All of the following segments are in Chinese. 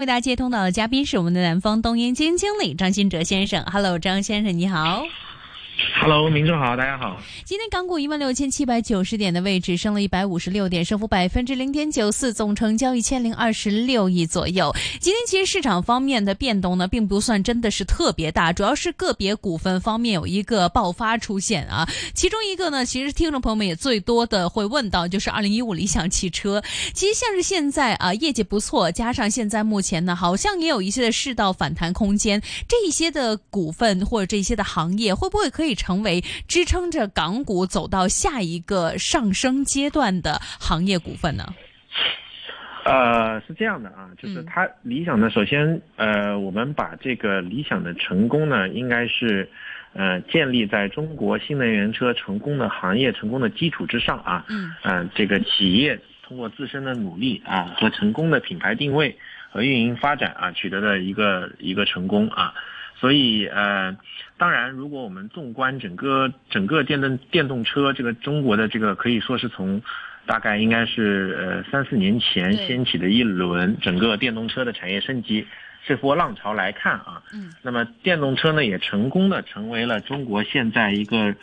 为大家接通到的嘉宾是我们的南方东英基金经理张新哲先生。Hello，张先生，你好。Hello，民众好，大家好。今天港股一万六千七百九十点的位置，升了一百五十六点，升幅百分之零点九四，总成交一千零二十六亿左右。今天其实市场方面的变动呢，并不算真的是特别大，主要是个别股份方面有一个爆发出现啊。其中一个呢，其实听众朋友们也最多的会问到，就是二零一五理想汽车。其实像是现在啊，业绩不错，加上现在目前呢，好像也有一些的世道反弹空间，这一些的股份或者这些的行业，会不会可以？成为支撑着港股走到下一个上升阶段的行业股份呢？呃，是这样的啊，就是它理想呢，首先呃，我们把这个理想的成功呢，应该是呃建立在中国新能源车成功的行业成功的基础之上啊。嗯。嗯，这个企业通过自身的努力啊和成功的品牌定位和运营发展啊，取得的一个一个成功啊。所以，呃，当然，如果我们纵观整个整个电动电动车这个中国的这个，可以说是从大概应该是呃三四年前掀起的一轮整个电动车的产业升级这波浪潮来看啊，嗯，那么电动车呢也成功的成为了中国现在一个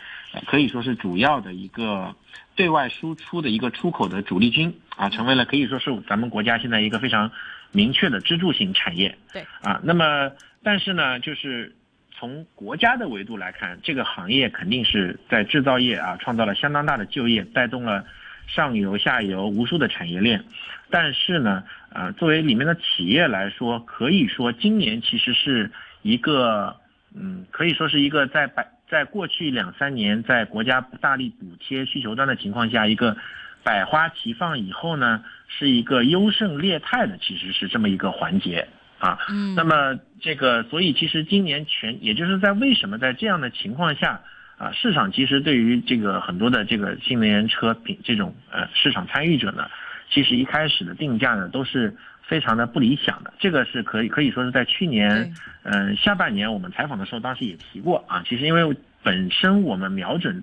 可以说是主要的一个对外输出的一个出口的主力军啊，成为了可以说是咱们国家现在一个非常明确的支柱型产业。对，啊，那么。但是呢，就是从国家的维度来看，这个行业肯定是在制造业啊创造了相当大的就业，带动了上游、下游无数的产业链。但是呢，呃，作为里面的企业来说，可以说今年其实是一个，嗯，可以说是一个在百在过去两三年在国家大力补贴需求端的情况下，一个百花齐放以后呢，是一个优胜劣汰的，其实是这么一个环节。啊，嗯，那么这个，所以其实今年全，也就是在为什么在这样的情况下，啊，市场其实对于这个很多的这个新能源车品这种呃市场参与者呢，其实一开始的定价呢都是非常的不理想的。这个是可以可以说是在去年，嗯，下半年我们采访的时候，当时也提过啊。其实因为本身我们瞄准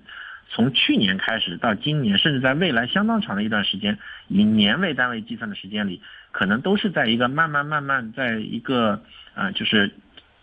从去年开始到今年，甚至在未来相当长的一段时间，以年为单位计算的时间里。可能都是在一个慢慢慢慢，在一个啊，就是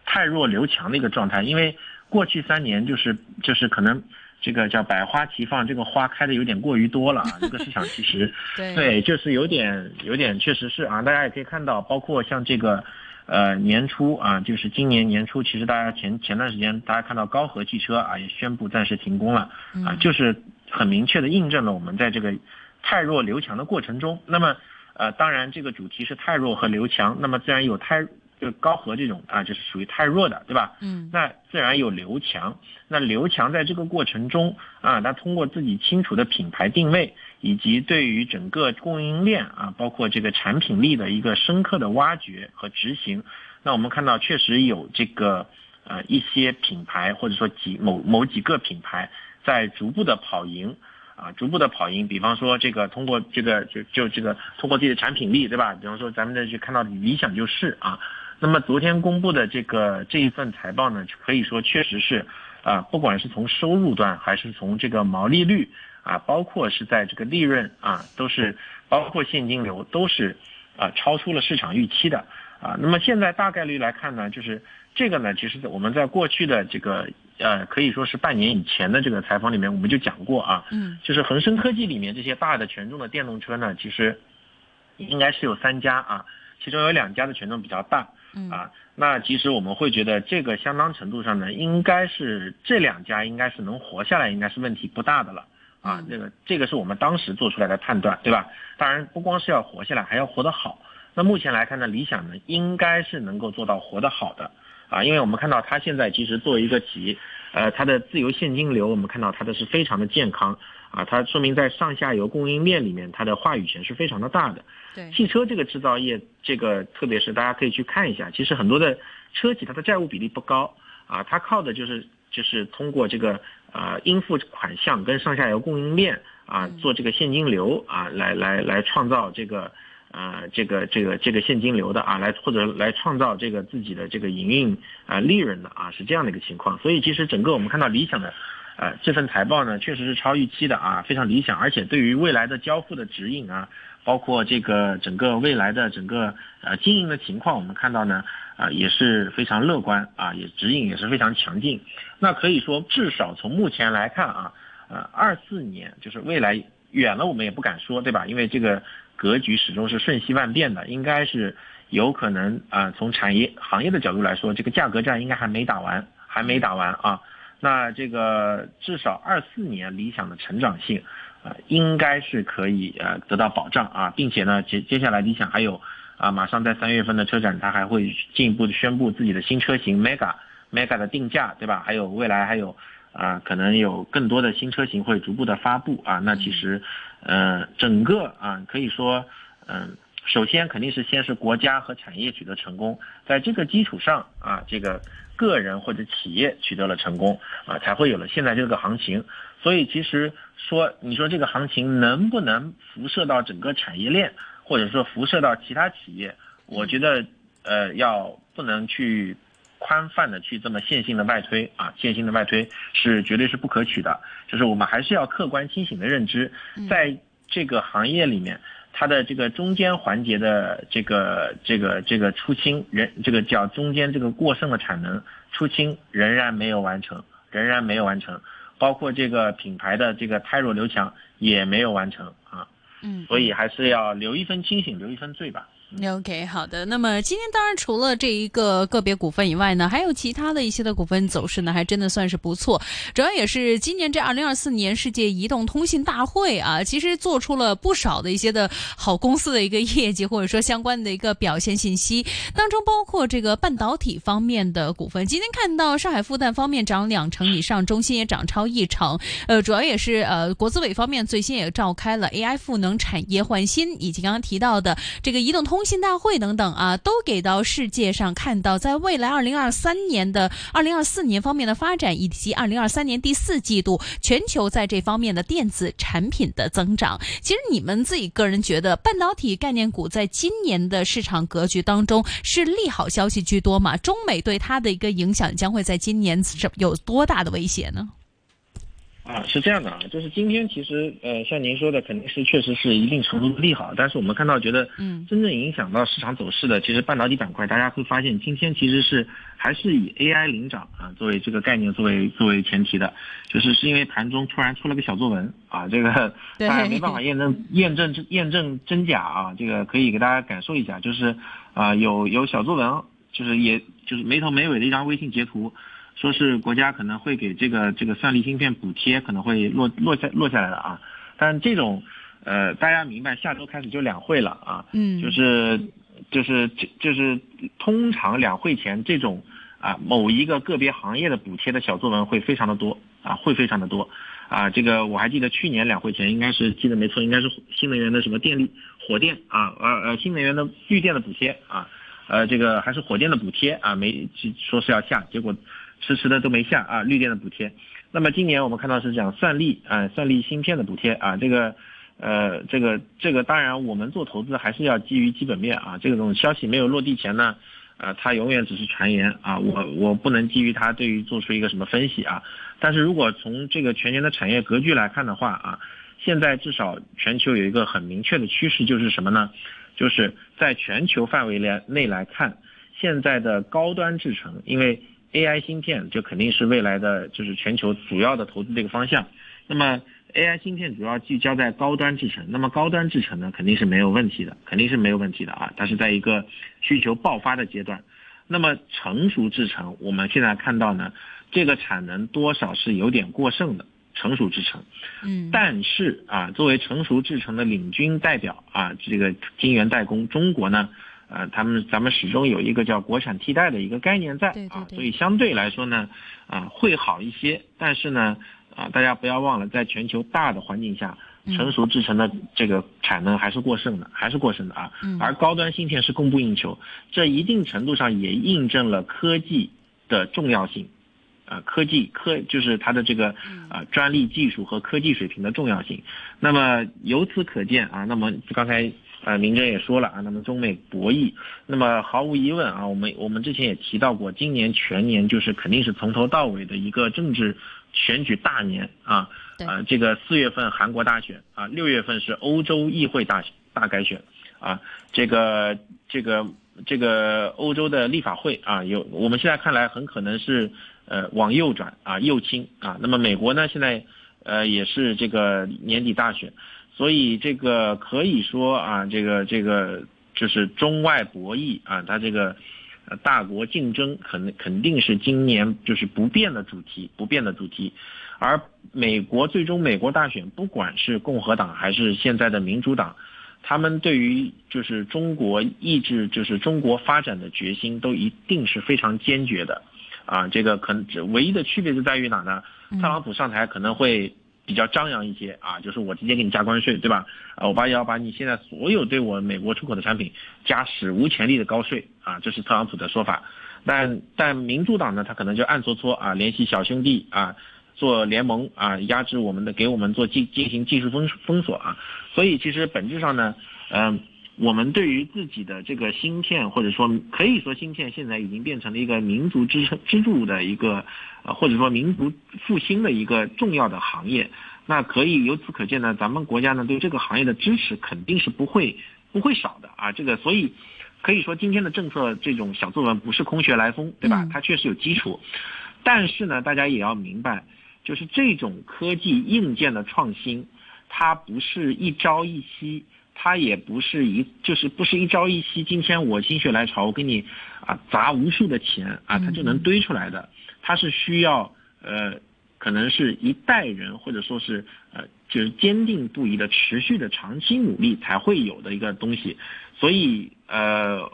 太弱留强的一个状态。因为过去三年就是就是可能这个叫百花齐放，这个花开的有点过于多了啊。这个市场其实 对，就是有点有点确实是啊。大家也可以看到，包括像这个呃年初啊，就是今年年初，其实大家前前段时间大家看到高和汽车啊也宣布暂时停工了啊，就是很明确的印证了我们在这个太弱留强的过程中，那么。呃，当然，这个主题是太弱和留强，那么自然有太就高和这种啊，就是属于太弱的，对吧？嗯，那自然有留强。那留强在这个过程中啊，他通过自己清楚的品牌定位，以及对于整个供应链啊，包括这个产品力的一个深刻的挖掘和执行，那我们看到确实有这个呃一些品牌或者说几某某几个品牌在逐步的跑赢。啊，逐步的跑赢，比方说这个通过这个就就这个通过自己的产品力，对吧？比方说咱们这去看到理想就是啊，那么昨天公布的这个这一份财报呢，可以说确实是啊，不管是从收入端还是从这个毛利率啊，包括是在这个利润啊，都是包括现金流都是啊超出了市场预期的啊。那么现在大概率来看呢，就是这个呢，其实我们在过去的这个。呃，可以说是半年以前的这个采访里面，我们就讲过啊，嗯，就是恒生科技里面这些大的权重的电动车呢，其实应该是有三家啊，其中有两家的权重比较大，嗯啊，那其实我们会觉得这个相当程度上呢，应该是这两家应该是能活下来，应该是问题不大的了啊，这个这个是我们当时做出来的判断，对吧？当然不光是要活下来，还要活得好。那目前来看呢，理想呢应该是能够做到活得好的。啊，因为我们看到它现在其实作为一个企业，呃，它的自由现金流，我们看到它的是非常的健康，啊，它说明在上下游供应链里面，它的话语权是非常的大的。对，汽车这个制造业，这个特别是大家可以去看一下，其实很多的车企它的债务比例不高，啊，它靠的就是就是通过这个呃应付款项跟上下游供应链啊做这个现金流啊来来来创造这个。啊，这个这个这个现金流的啊，来或者来创造这个自己的这个营运啊利润的啊，是这样的一个情况。所以其实整个我们看到理想的，呃，这份财报呢，确实是超预期的啊，非常理想，而且对于未来的交付的指引啊，包括这个整个未来的整个呃经营的情况，我们看到呢，啊也是非常乐观啊，也指引也是非常强劲。那可以说，至少从目前来看啊，呃，二四年就是未来远了，我们也不敢说，对吧？因为这个格局始终是瞬息万变的，应该是有可能啊，从产业行业的角度来说，这个价格战应该还没打完，还没打完啊。那这个至少二四年理想的成长性。啊，应该是可以呃得到保障啊，并且呢接接下来理想还有啊，马上在三月份的车展，它还会进一步的宣布自己的新车型 Mega Mega 的定价，对吧？还有未来还有啊，可能有更多的新车型会逐步的发布啊。那其实，呃，整个啊可以说，嗯，首先肯定是先是国家和产业取得成功，在这个基础上啊，这个个人或者企业取得了成功啊，才会有了现在这个行情。所以其实说，你说这个行情能不能辐射到整个产业链，或者说辐射到其他企业？我觉得，呃，要不能去宽泛的去这么线性的外推啊，线性的外推是绝对是不可取的。就是我们还是要客观清醒的认知，在这个行业里面，它的这个中间环节的这个这个这个出清，仍这个叫中间这个过剩的产能出清仍然没有完成，仍然没有完成。包括这个品牌的这个胎弱刘强也没有完成啊，嗯，所以还是要留一分清醒，留一分醉吧。OK，好的。那么今天当然除了这一个个别股份以外呢，还有其他的一些的股份走势呢，还真的算是不错。主要也是今年这二零二四年世界移动通信大会啊，其实做出了不少的一些的好公司的一个业绩，或者说相关的一个表现信息。当中包括这个半导体方面的股份，今天看到上海复旦方面涨两成以上，中芯也涨超一成。呃，主要也是呃国资委方面最新也召开了 AI 赋能产业换新，以及刚刚提到的这个移动通。通信大会等等啊，都给到世界上看到，在未来二零二三年的二零二四年方面的发展，以及二零二三年第四季度全球在这方面的电子产品的增长。其实你们自己个人觉得，半导体概念股在今年的市场格局当中是利好消息居多吗？中美对它的一个影响将会在今年是有多大的威胁呢？啊，是这样的啊，就是今天其实呃，像您说的，肯定是确实是一定程度的利好，但是我们看到觉得，嗯，真正影响到市场走势的，其实半导体板块，大家会发现今天其实是还是以 AI 领涨啊作为这个概念作为作为前提的，就是是因为盘中突然出了个小作文啊，这个 大家没办法验证验证验证真假啊，这个可以给大家感受一下，就是啊有有小作文，就是也就是没头没尾的一张微信截图。说是国家可能会给这个这个算力芯片补贴，可能会落落下落下来了啊。但这种，呃，大家明白，下周开始就两会了啊。嗯。就是就是就就是通常两会前这种啊某一个个别行业的补贴的小作文会非常的多啊，会非常的多啊。这个我还记得去年两会前应该是记得没错，应该是新能源的什么电力火电啊，呃呃新能源的绿电的补贴啊，呃这个还是火电的补贴啊，没说是要下，结果。迟迟的都没下啊，绿电的补贴。那么今年我们看到是讲算力啊，算力芯片的补贴啊，这个，呃，这个这个当然我们做投资还是要基于基本面啊，这种消息没有落地前呢，呃，它永远只是传言啊，我我不能基于它对于做出一个什么分析啊。但是如果从这个全年的产业格局来看的话啊，现在至少全球有一个很明确的趋势就是什么呢？就是在全球范围内内来看，现在的高端制程，因为 AI 芯片就肯定是未来的，就是全球主要的投资这个方向。那么 AI 芯片主要聚焦在高端制程，那么高端制程呢，肯定是没有问题的，肯定是没有问题的啊。它是在一个需求爆发的阶段。那么成熟制程，我们现在看到呢，这个产能多少是有点过剩的，成熟制程。嗯。但是啊，作为成熟制程的领军代表啊，这个晶圆代工，中国呢？呃，他们咱们始终有一个叫国产替代的一个概念在啊，所以相对来说呢，啊会好一些。但是呢，啊大家不要忘了，在全球大的环境下，成熟制成的这个产能还是过剩的，还是过剩的啊。而高端芯片是供不应求，这一定程度上也印证了科技的重要性，啊科技科就是它的这个啊专利技术和科技水平的重要性。那么由此可见啊，那么刚才。呃，明哲也说了啊，那么中美博弈，那么毫无疑问啊，我们我们之前也提到过，今年全年就是肯定是从头到尾的一个政治选举大年啊，啊，这个四月份韩国大选啊，六月份是欧洲议会大大改选啊，这个这个这个欧洲的立法会啊，有我们现在看来很可能是呃往右转啊右倾啊，那么美国呢现在呃也是这个年底大选，所以这个可以说啊这个这个就是中外博弈啊，它这个。大国竞争肯肯定是今年就是不变的主题，不变的主题。而美国最终美国大选，不管是共和党还是现在的民主党，他们对于就是中国意志，就是中国发展的决心，都一定是非常坚决的。啊，这个可能唯一的区别就在于哪呢？特朗普上台可能会。比较张扬一些啊，就是我直接给你加关税，对吧？啊，我把要把你现在所有对我美国出口的产品加史无前例的高税啊，这是特朗普的说法。但但民主党呢，他可能就暗搓搓啊，联系小兄弟啊，做联盟啊，压制我们的，给我们做进进行技术封封锁啊。所以其实本质上呢，嗯。我们对于自己的这个芯片，或者说可以说芯片现在已经变成了一个民族支撑支柱的一个，呃或者说民族复兴的一个重要的行业。那可以由此可见呢，咱们国家呢对这个行业的支持肯定是不会不会少的啊。这个所以可以说今天的政策这种小作文不是空穴来风，对吧？它确实有基础。但是呢，大家也要明白，就是这种科技硬件的创新，它不是一朝一夕。它也不是一，就是不是一朝一夕，今天我心血来潮，我给你啊砸无数的钱啊，它就能堆出来的。它是需要呃，可能是一代人或者说是呃，就是坚定不移的、持续的、长期努力才会有的一个东西。所以呃，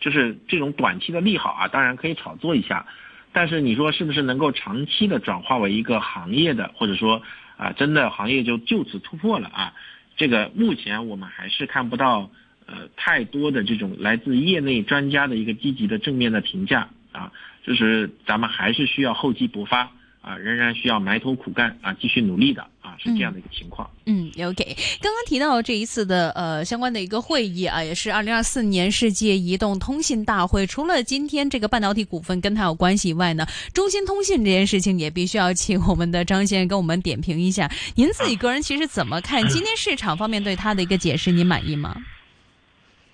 就是这种短期的利好啊，当然可以炒作一下，但是你说是不是能够长期的转化为一个行业的，或者说啊，真的行业就就此突破了啊？这个目前我们还是看不到，呃，太多的这种来自业内专家的一个积极的正面的评价啊，就是咱们还是需要厚积薄发。啊，仍然需要埋头苦干啊，继续努力的啊，是这样的一个情况。嗯，OK，刚刚提到这一次的呃相关的一个会议啊，也是二零二四年世界移动通信大会。除了今天这个半导体股份跟它有关系以外呢，中兴通信这件事情也必须要请我们的张先生跟我们点评一下。您自己个人其实怎么看今天市场方面对它的一个解释？您满意吗？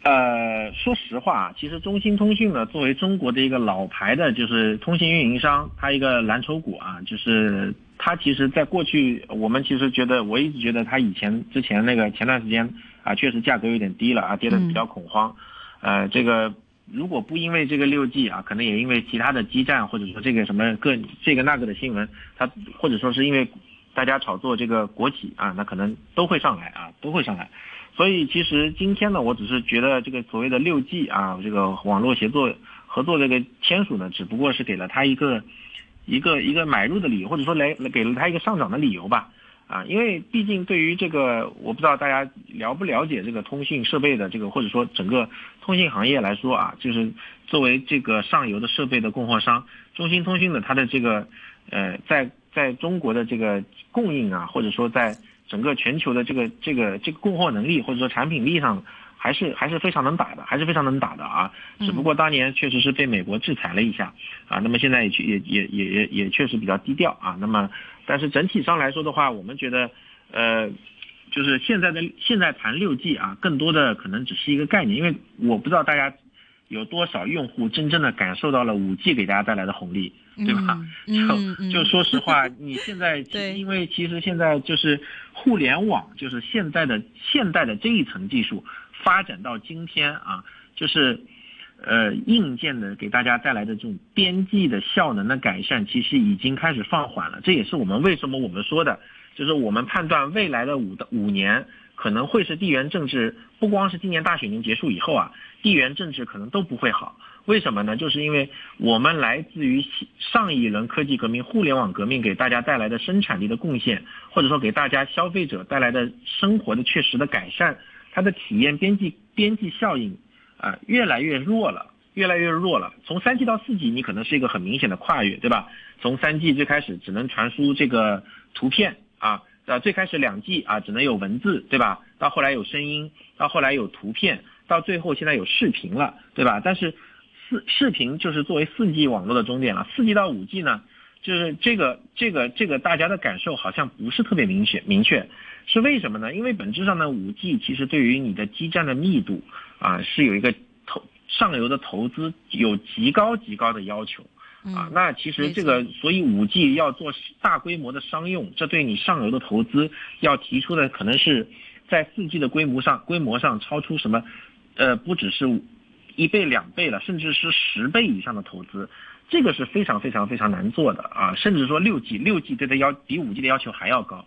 呃，说实话，其实中兴通讯呢，作为中国的一个老牌的，就是通信运营商，它一个蓝筹股啊，就是它其实在过去，我们其实觉得，我一直觉得它以前之前那个前段时间啊，确实价格有点低了啊，跌得比较恐慌。呃，这个如果不因为这个六 G 啊，可能也因为其他的基站或者说这个什么各这个那个的新闻，它或者说是因为大家炒作这个国企啊，那可能都会上来啊，都会上来。所以其实今天呢，我只是觉得这个所谓的六 G 啊，这个网络协作合作这个签署呢，只不过是给了他一个一个一个买入的理由，或者说来给了他一个上涨的理由吧。啊，因为毕竟对于这个，我不知道大家了不了解这个通信设备的这个，或者说整个通信行业来说啊，就是作为这个上游的设备的供货商，中兴通讯的它的这个呃，在在中国的这个供应啊，或者说在。整个全球的这个这个这个供货能力或者说产品力上，还是还是非常能打的，还是非常能打的啊。只不过当年确实是被美国制裁了一下啊。那么现在也也也也也也确实比较低调啊。那么，但是整体上来说的话，我们觉得，呃，就是现在的现在谈六 G 啊，更多的可能只是一个概念，因为我不知道大家有多少用户真正的感受到了五 G 给大家带来的红利。对吧？就就说实话，你现在 因为其实现在就是互联网，就是现在的现代的这一层技术发展到今天啊，就是呃硬件的给大家带来的这种边际的效能的改善，其实已经开始放缓了。这也是我们为什么我们说的，就是我们判断未来的五的五年可能会是地缘政治，不光是今年大选年结束以后啊，地缘政治可能都不会好。为什么呢？就是因为我们来自于上一轮科技革命、互联网革命给大家带来的生产力的贡献，或者说给大家消费者带来的生活的确实的改善，它的体验边际边际效应啊越来越弱了，越来越弱了。从三 G 到四 G，你可能是一个很明显的跨越，对吧？从三 G 最开始只能传输这个图片啊，呃，最开始两 G 啊只能有文字，对吧？到后来有声音，到后来有图片，到最后现在有视频了，对吧？但是四视频就是作为四 G 网络的终点了，四 G 到五 G 呢，就是这个这个这个大家的感受好像不是特别明确明确，是为什么呢？因为本质上呢，五 G 其实对于你的基站的密度啊是有一个投上游的投资有极高极高的要求。啊，那其实这个，所以五 G 要做大规模的商用，这对你上游的投资要提出的可能是在四 G 的规模上，规模上超出什么，呃，不只是一倍两倍了，甚至是十倍以上的投资，这个是非常非常非常难做的啊，甚至说六 G 六 G 对它要比五 G 的要求还要高。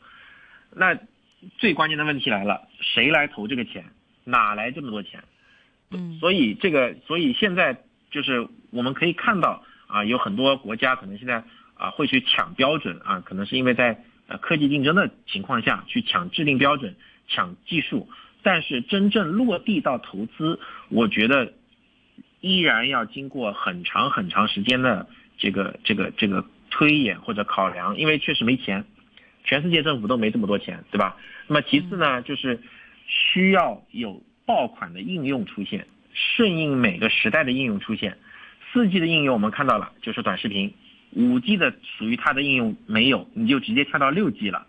那最关键的问题来了，谁来投这个钱？哪来这么多钱？嗯，所以这个，所以现在就是我们可以看到。啊，有很多国家可能现在啊会去抢标准啊，可能是因为在呃科技竞争的情况下去抢制定标准、抢技术，但是真正落地到投资，我觉得依然要经过很长很长时间的这个这个这个推演或者考量，因为确实没钱，全世界政府都没这么多钱，对吧？那么其次呢，就是需要有爆款的应用出现，顺应每个时代的应用出现。四 G 的应用我们看到了，就是短视频；五 G 的属于它的应用没有，你就直接跳到六 G 了。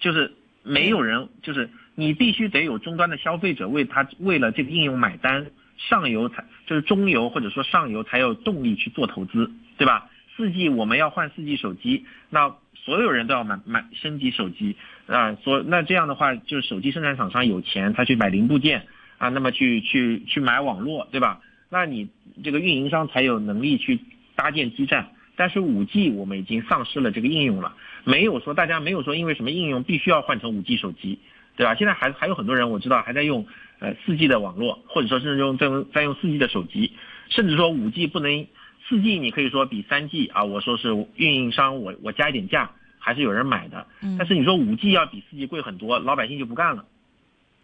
就是没有人，就是你必须得有终端的消费者为他为了这个应用买单，上游才就是中游或者说上游才有动力去做投资，对吧？四 G 我们要换四 G 手机，那所有人都要买买升级手机啊，所那这样的话，就是手机生产厂商有钱，他去买零部件啊，那么去去去买网络，对吧？那你这个运营商才有能力去搭建基站，但是五 G 我们已经丧失了这个应用了，没有说大家没有说因为什么应用必须要换成五 G 手机，对吧？现在还还有很多人我知道还在用呃四 G 的网络，或者说甚至用再用再用四 G 的手机，甚至说五 G 不能四 G 你可以说比三 G 啊，我说是运营商我我加一点价还是有人买的，但是你说五 G 要比四 G 贵很多，老百姓就不干了，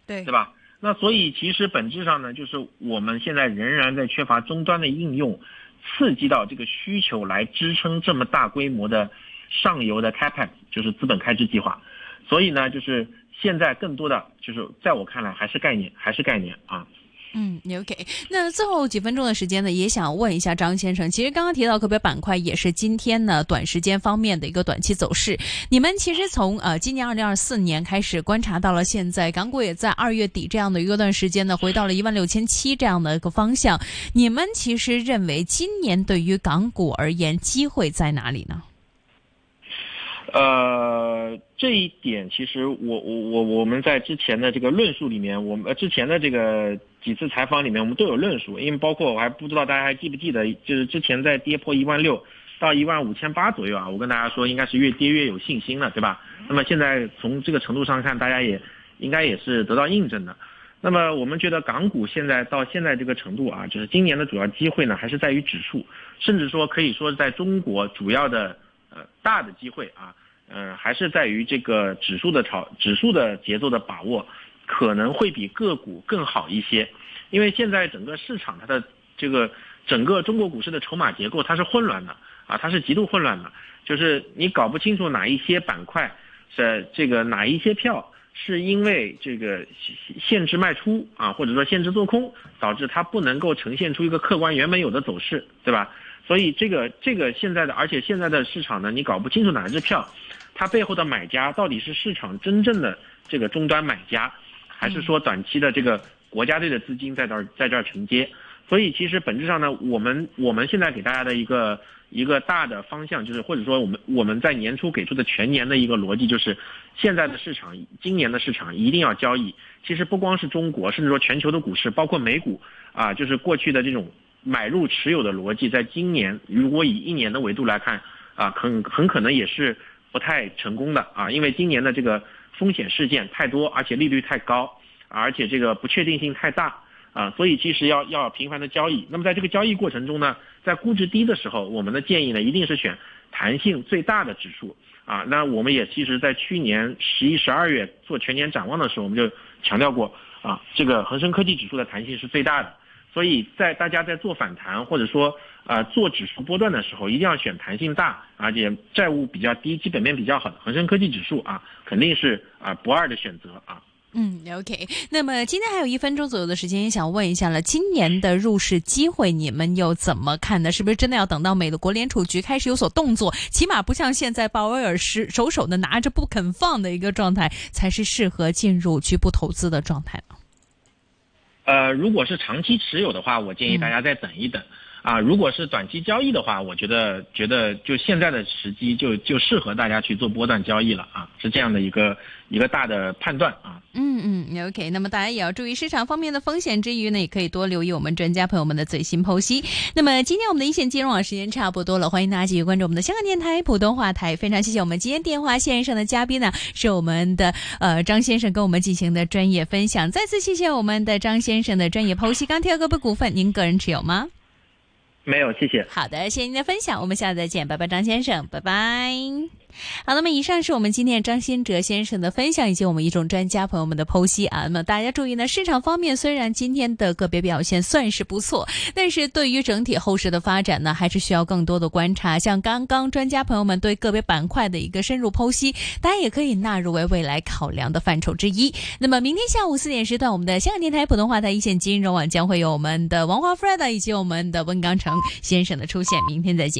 对对吧？那所以其实本质上呢，就是我们现在仍然在缺乏终端的应用，刺激到这个需求来支撑这么大规模的上游的 capex，就是资本开支计划。所以呢，就是现在更多的就是在我看来还是概念，还是概念啊。嗯，OK。那最后几分钟的时间呢，也想问一下张先生。其实刚刚提到个别板块，也是今天呢短时间方面的一个短期走势。你们其实从呃今年二零二四年开始观察到了现在，港股也在二月底这样的一个段时间呢，回到了一万六千七这样的一个方向。你们其实认为今年对于港股而言，机会在哪里呢？呃，这一点其实我我我我们在之前的这个论述里面，我们之前的这个几次采访里面，我们都有论述。因为包括我还不知道大家还记不记得，就是之前在跌破一万六到一万五千八左右啊，我跟大家说应该是越跌越有信心了，对吧？那么现在从这个程度上看，大家也应该也是得到印证的。那么我们觉得港股现在到现在这个程度啊，就是今年的主要机会呢，还是在于指数，甚至说可以说是在中国主要的呃大的机会啊。嗯，还是在于这个指数的炒指数的节奏的把握，可能会比个股更好一些，因为现在整个市场它的这个整个中国股市的筹码结构它是混乱的啊，它是极度混乱的，就是你搞不清楚哪一些板块是这个哪一些票是因为这个限制卖出啊，或者说限制做空，导致它不能够呈现出一个客观原本有的走势，对吧？所以这个这个现在的，而且现在的市场呢，你搞不清楚哪一只票，它背后的买家到底是市场真正的这个终端买家，还是说短期的这个国家队的资金在这儿在这儿承接？所以其实本质上呢，我们我们现在给大家的一个一个大的方向，就是或者说我们我们在年初给出的全年的一个逻辑，就是现在的市场，今年的市场一定要交易。其实不光是中国，甚至说全球的股市，包括美股啊，就是过去的这种。买入持有的逻辑，在今年如果以一年的维度来看，啊，很很可能也是不太成功的啊，因为今年的这个风险事件太多，而且利率太高，而且这个不确定性太大啊，所以其实要要频繁的交易。那么在这个交易过程中呢，在估值低的时候，我们的建议呢，一定是选弹性最大的指数啊。那我们也其实，在去年十一、十二月做全年展望的时候，我们就强调过啊，这个恒生科技指数的弹性是最大的。所以在大家在做反弹或者说呃做指数波段的时候，一定要选弹性大，而且债务比较低、基本面比较好的恒生科技指数啊，肯定是啊不二的选择啊。嗯，OK。那么今天还有一分钟左右的时间，也想问一下了，今年的入市机会你们又怎么看呢？是不是真的要等到美国联储局开始有所动作，起码不像现在鲍威尔是手手的拿着不肯放的一个状态，才是适合进入局部投资的状态？呃，如果是长期持有的话，我建议大家再等一等。嗯、啊，如果是短期交易的话，我觉得觉得就现在的时机就就适合大家去做波段交易了啊，是这样的一個一个大的判断啊。嗯嗯，OK，那么大家也要注意市场方面的风险之余呢，也可以多留意我们专家朋友们的最新剖析。那么今天我们的一线金融网时间差不多了，欢迎大家继续关注我们的香港电台普通话台。非常谢谢我们今天电话线上的嘉宾呢，是我们的呃张先生跟我们进行的专业分享。再次谢谢我们的张先生的专业剖析。鋼鐵股股份，您个人持有吗？没有，谢谢。好的，谢谢您的分享，我们下次再见，拜拜，张先生，拜拜。好，那么以上是我们今天张新哲先生的分享，以及我们一众专家朋友们的剖析啊。那么大家注意呢，市场方面虽然今天的个别表现算是不错，但是对于整体后市的发展呢，还是需要更多的观察。像刚刚专家朋友们对个别板块的一个深入剖析，大家也可以纳入为未来考量的范畴之一。那么明天下午四点时段，我们的香港电台普通话台一线金融网将会有我们的王华 Fred 以及我们的溫鋼城先生的出现。明天再见。